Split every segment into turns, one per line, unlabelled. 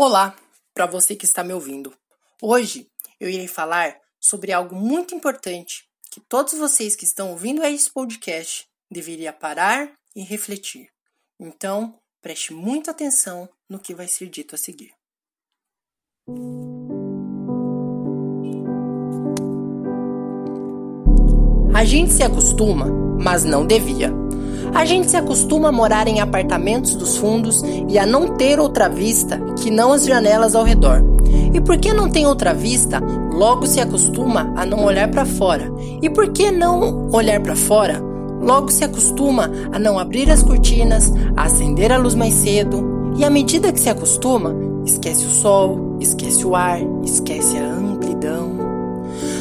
Olá, para você que está me ouvindo. Hoje eu irei falar sobre algo muito importante que todos vocês que estão ouvindo esse podcast deveriam parar e refletir. Então, preste muita atenção no que vai ser dito a seguir. A gente se acostuma, mas não devia. A gente se acostuma a morar em apartamentos dos fundos e a não ter outra vista que não as janelas ao redor. E porque não tem outra vista, logo se acostuma a não olhar para fora. E por que não olhar para fora? Logo se acostuma a não abrir as cortinas, a acender a luz mais cedo. E à medida que se acostuma, esquece o sol, esquece o ar, esquece a amplidão.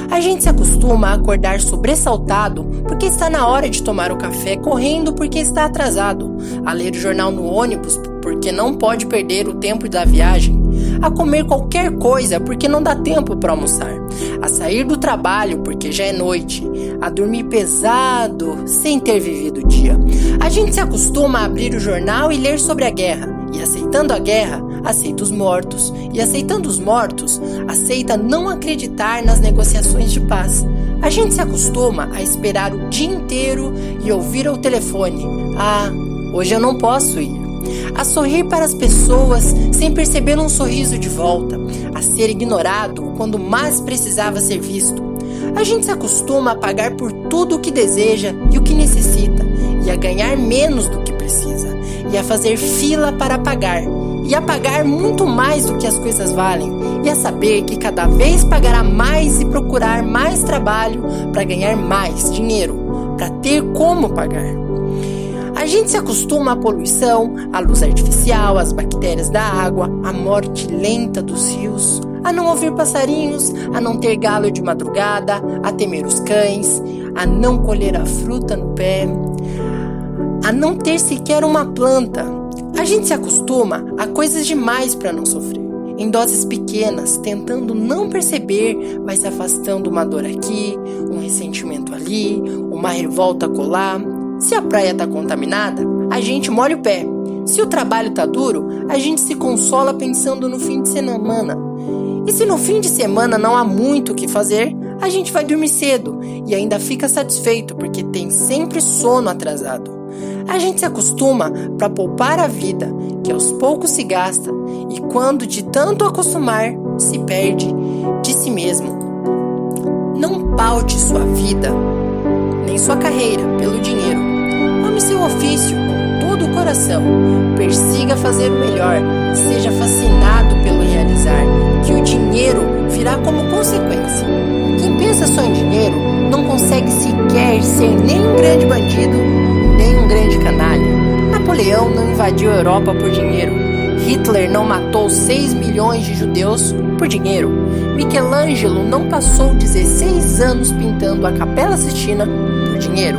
A gente se acostuma a acordar sobressaltado porque está na hora de tomar o café, correndo porque está atrasado, a ler o jornal no ônibus porque não pode perder o tempo da viagem, a comer qualquer coisa porque não dá tempo para almoçar, a sair do trabalho porque já é noite, a dormir pesado sem ter vivido o dia. A gente se acostuma a abrir o jornal e ler sobre a guerra, e aceitando a guerra, aceita os mortos, e aceitando os mortos, aceita não acreditar nas negociações de paz. A gente se acostuma a esperar o dia inteiro e ouvir ao telefone: Ah, hoje eu não posso ir. A sorrir para as pessoas sem perceber um sorriso de volta, a ser ignorado quando mais precisava ser visto. A gente se acostuma a pagar por tudo o que deseja e o que necessita, e a ganhar menos do que precisa, e a fazer fila para pagar, e a pagar muito mais do que as coisas valem, e a saber que cada vez pagará mais e procurar mais trabalho para ganhar mais dinheiro, para ter como pagar. A gente se acostuma à poluição, à luz artificial, às bactérias da água, à morte lenta dos rios, a não ouvir passarinhos, a não ter galo de madrugada, a temer os cães, a não colher a fruta no pé, a não ter sequer uma planta. A gente se acostuma a coisas demais para não sofrer. Em doses pequenas, tentando não perceber, vai se afastando uma dor aqui, um ressentimento ali, uma revolta colar. Se a praia está contaminada, a gente molha o pé. Se o trabalho tá duro, a gente se consola pensando no fim de semana. E se no fim de semana não há muito o que fazer, a gente vai dormir cedo e ainda fica satisfeito porque tem sempre sono atrasado. A gente se acostuma para poupar a vida, que aos poucos se gasta, e quando de tanto acostumar, se perde de si mesmo. Não paute sua vida, nem sua carreira pelo dinheiro. Ame seu ofício com todo o coração. Persiga fazer o melhor. Seja fascinado pelo realizar, que o dinheiro virá como consequência. Quem pensa só em dinheiro não consegue sequer ser nem um grande bandido, Napoleão não invadiu a Europa por dinheiro. Hitler não matou 6 milhões de judeus por dinheiro. Michelangelo não passou 16 anos pintando a Capela Sistina por dinheiro.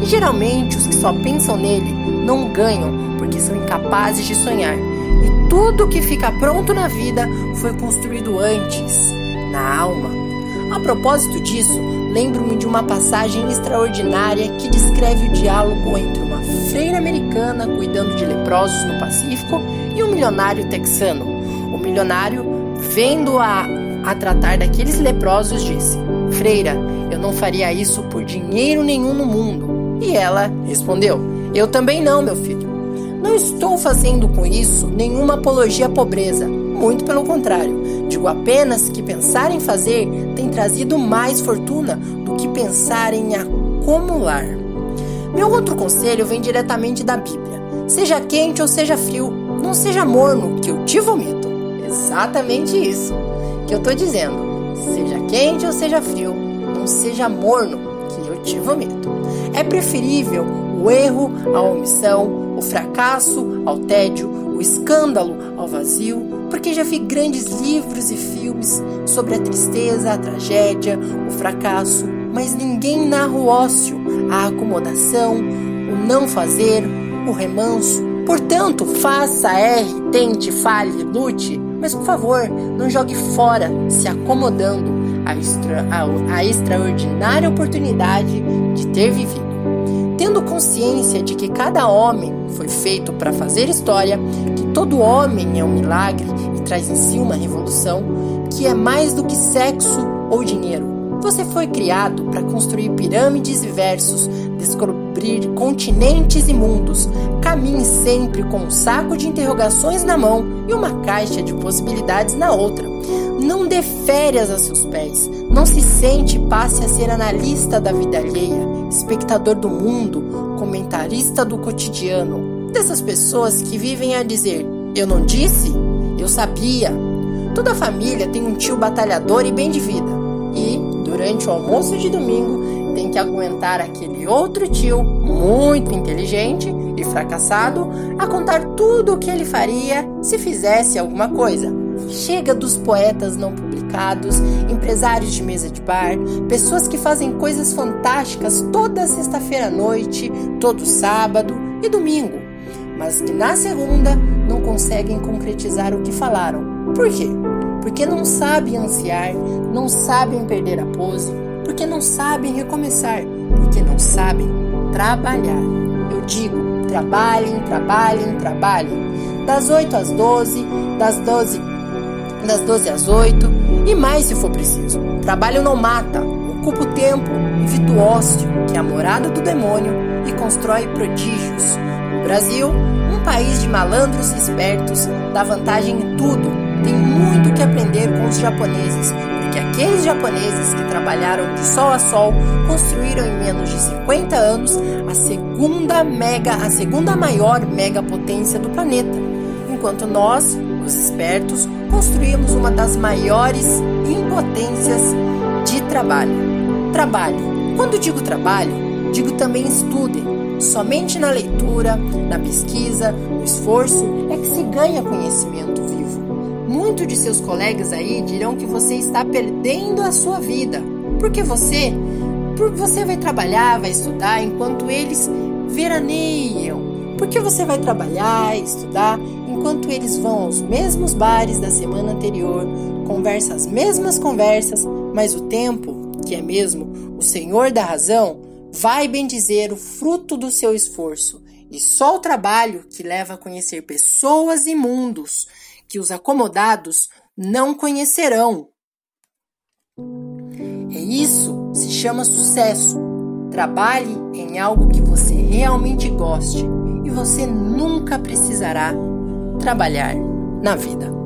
E geralmente os que só pensam nele não ganham porque são incapazes de sonhar. E tudo que fica pronto na vida foi construído antes, na alma. A propósito disso, lembro-me de uma passagem extraordinária que descreve o diálogo entre freira americana cuidando de leprosos no Pacífico e um milionário texano. O milionário, vendo-a a tratar daqueles leprosos, disse: Freira, eu não faria isso por dinheiro nenhum no mundo. E ela respondeu: Eu também não, meu filho. Não estou fazendo com isso nenhuma apologia à pobreza, muito pelo contrário. Digo apenas que pensar em fazer tem trazido mais fortuna do que pensar em acumular. Meu outro conselho vem diretamente da Bíblia. Seja quente ou seja frio, não seja morno, que eu te vomito. Exatamente isso que eu tô dizendo. Seja quente ou seja frio, não seja morno, que eu te vomito. É preferível o erro à omissão, o fracasso ao tédio, o escândalo ao vazio, porque já vi grandes livros e filmes sobre a tristeza, a tragédia, o fracasso, mas ninguém narra o ócio, a acomodação, o não fazer, o remanso. Portanto, faça, erre, tente, fale, lute, mas por favor, não jogue fora, se acomodando a, extra, a, a extraordinária oportunidade de ter vivido. Tendo consciência de que cada homem foi feito para fazer história, que todo homem é um milagre e traz em si uma revolução que é mais do que sexo ou dinheiro. Você foi criado para construir pirâmides e versos, descobrir continentes e mundos. Caminhe sempre com um saco de interrogações na mão e uma caixa de possibilidades na outra. Não dê férias a seus pés. Não se sente e passe a ser analista da vida alheia, espectador do mundo, comentarista do cotidiano. Dessas pessoas que vivem a dizer: Eu não disse? Eu sabia. Toda família tem um tio batalhador e bem de vida. Durante o almoço de domingo, tem que aguentar aquele outro tio, muito inteligente e fracassado, a contar tudo o que ele faria se fizesse alguma coisa. Chega dos poetas não publicados, empresários de mesa de bar, pessoas que fazem coisas fantásticas toda sexta-feira à noite, todo sábado e domingo, mas que na segunda não conseguem concretizar o que falaram. Por quê? Porque não sabem ansiar, não sabem perder a pose, porque não sabem recomeçar, porque não sabem trabalhar. Eu digo, trabalhem, trabalhem, trabalhem. Das 8 às 12, das 12, das 12 às 8 e mais se for preciso. Trabalho não mata, ocupa o tempo, evita o ócio, que é a morada do demônio, e constrói prodígios. O Brasil, um país de malandros e espertos, dá vantagem em tudo, tem muito que aprender com os japoneses, porque aqueles japoneses que trabalharam de sol a sol construíram em menos de 50 anos a segunda mega, a segunda maior megapotência do planeta, enquanto nós, os espertos, construímos uma das maiores impotências de trabalho. Trabalhe. Quando digo trabalho, digo também estudem. Somente na leitura, na pesquisa, no esforço é que se ganha conhecimento. Muitos de seus colegas aí dirão que você está perdendo a sua vida, porque você, porque você vai trabalhar, vai estudar enquanto eles veraneiam. Porque você vai trabalhar, estudar enquanto eles vão aos mesmos bares da semana anterior, conversam as mesmas conversas, mas o tempo, que é mesmo o Senhor da razão, vai bendizer o fruto do seu esforço. E só o trabalho que leva a conhecer pessoas e mundos que os acomodados não conhecerão. É isso se chama sucesso. Trabalhe em algo que você realmente goste e você nunca precisará trabalhar na vida.